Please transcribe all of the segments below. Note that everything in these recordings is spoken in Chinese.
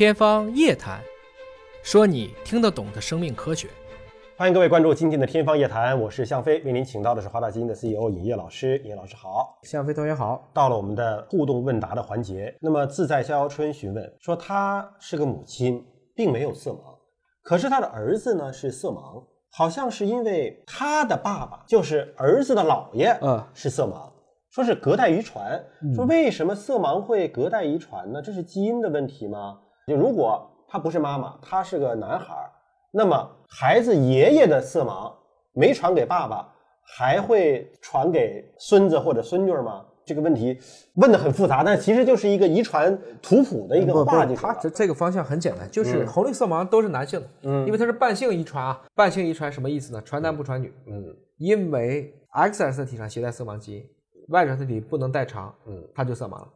天方夜谭，说你听得懂的生命科学。欢迎各位关注今天的《天方夜谭》，我是向飞，为您请到的是华大基因的 CEO 尹烨老师。尹烨老师好，向飞同学好。到了我们的互动问答的环节，那么自在逍遥春询问说，他是个母亲，并没有色盲，可是他的儿子呢是色盲，好像是因为他的爸爸就是儿子的姥爷，嗯是色盲，说是隔代遗传。说为什么色盲会隔代遗传呢？这是基因的问题吗？就如果他不是妈妈，他是个男孩儿，那么孩子爷爷的色盲没传给爸爸，还会传给孙子或者孙女儿吗？这个问题问的很复杂，但其实就是一个遗传图谱的一个话题。它这这个方向很简单，就是红绿色盲都是男性的，嗯因为它是半性遗传啊。半性遗传什么意思呢？传男不传女，嗯因为 X 染色体上携带色盲基因，Y 染色体不能代偿，嗯它就色盲了。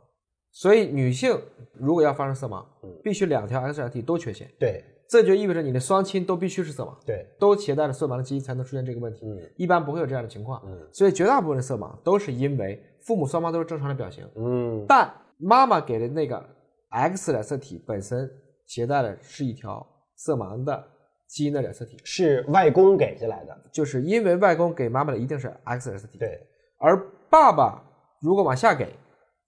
所以女性如果要发生色盲嗯，必须两条 X 染色体都缺陷，对。这就意味着你的双亲都必须是色盲，对，都携带了色盲的基因才能出现这个问题。嗯。一般不会有这样的情况，嗯。所以绝大部分的色盲都是因为父母双方都是正常的表型，嗯。但妈妈给的那个 X 染色体本身携带的是一条色盲的基因的染色体，是外公给下来的。就是因为外公给妈妈的一定是 X 染色体，对，而爸爸如果往下给，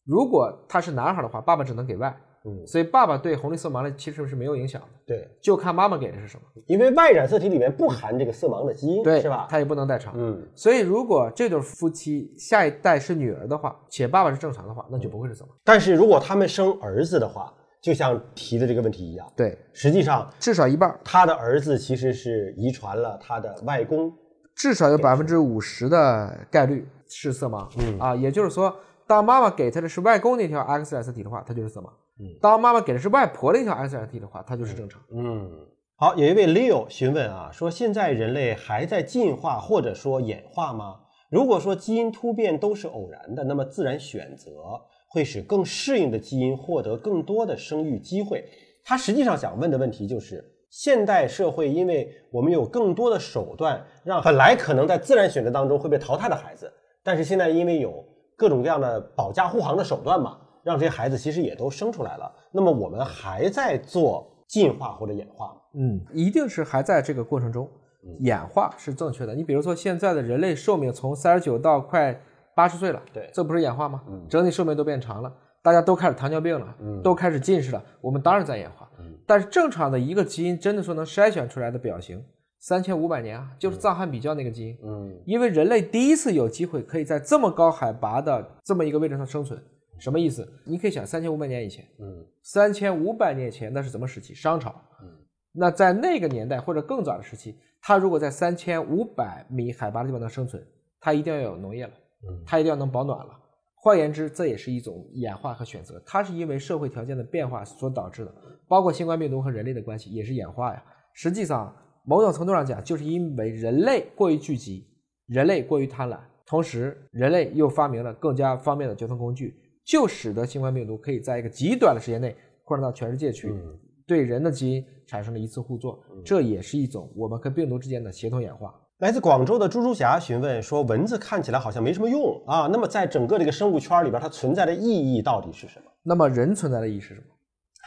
如果他是男孩的话，爸爸只能给 Y，嗯所以爸爸对红绿色盲的其实是没有影响的，对，就看妈妈给的是什么，因为 Y 染色体里面不含这个色盲的基因，对，是吧？他也不能代偿。嗯所以，如果这对夫妻下一代是女儿的话，且爸爸是正常的话，那就不会是色盲。但是如果他们生儿子的话，就像提的这个问题一样，对，实际上至少一半儿，他的儿子其实是遗传了他的外公。至少有百分之五十的概率是色盲。嗯啊，也就是说，当妈妈给他的是外公那条 X 染色体的话，他就是色盲；嗯当妈妈给的是外婆那条 X 染色体的话，他就是正常。嗯，好，有一位 Leo 询问啊，说现在人类还在进化或者说演化吗？如果说基因突变都是偶然的，那么自然选择会使更适应的基因获得更多的生育机会。他实际上想问的问题就是，现代社会因为我们有更多的手段，让本来可能在自然选择当中会被淘汰的孩子，但是现在因为有各种各样的保驾护航的手段嘛，让这些孩子其实也都生出来了。那么我们还在做进化或者演化吗？嗯，一定是还在这个过程中，演化是正确的。你比如说，现在的人类寿命从三十九到快八十岁了，对这不是演化吗？整体寿命都变长了，大家都开始糖尿病了，都开始近视了，我们当然在演化。但是正常的一个基因，真的说能筛选出来的表型，三千五百年啊，就是藏汉比较那个基因。嗯因为人类第一次有机会可以在这么高海拔的这么一个位置上生存，什么意思？你可以想，三千五百年以前，嗯三千五百年前那是什么时期？商朝。那在那个年代或者更早的时期，它如果在三千五百米海拔的地方能生存，它一定要有农业了，它一定要能保暖了。换言之，这也是一种演化和选择，它是因为社会条件的变化所导致的，包括新冠病毒和人类的关系也是演化呀。实际上，某种程度上讲，就是因为人类过于聚集，人类过于贪婪，同时人类又发明了更加方便的交通工具，就使得新冠病毒可以在一个极短的时间内扩散到全世界去，对人的基因产生了一次互作，这也是一种我们跟病毒之间的协同演化。来自广州的猪猪侠询问说：“蚊子看起来好像没什么用啊，那么在整个这个生物圈里边，它存在的意义到底是什么？那么人存在的意义是什么？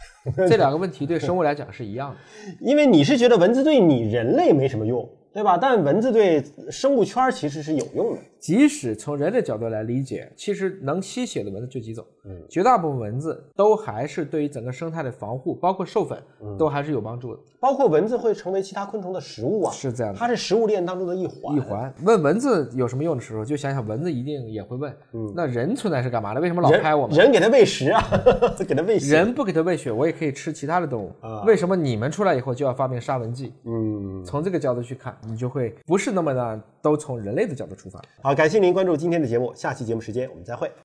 这两个问题对生物来讲是一样的。因为你是觉得蚊子对你人类没什么用，对吧？但蚊子对生物圈其实是有用的。即使从人的角度来理解，其实能吸血的蚊子就几种，嗯绝大部分蚊子都还是对于整个生态的防护，包括授粉，都还是有帮助的。包括蚊子会成为其他昆虫的食物啊，是这样的它是食物链当中的一环。一环问蚊子有什么用的时候，就想想蚊子一定也会问，那人存在是干嘛的？为什么老拍我们？人给它喂食啊，给它喂血。人不给它喂血，我也可以吃其他的动物。啊为什么你们出来以后就要发明杀蚊剂？嗯，从这个角度去看，你就会不是那么的都从人类的角度出发。好，感谢您关注今天的节目，下期节目时间我们再会。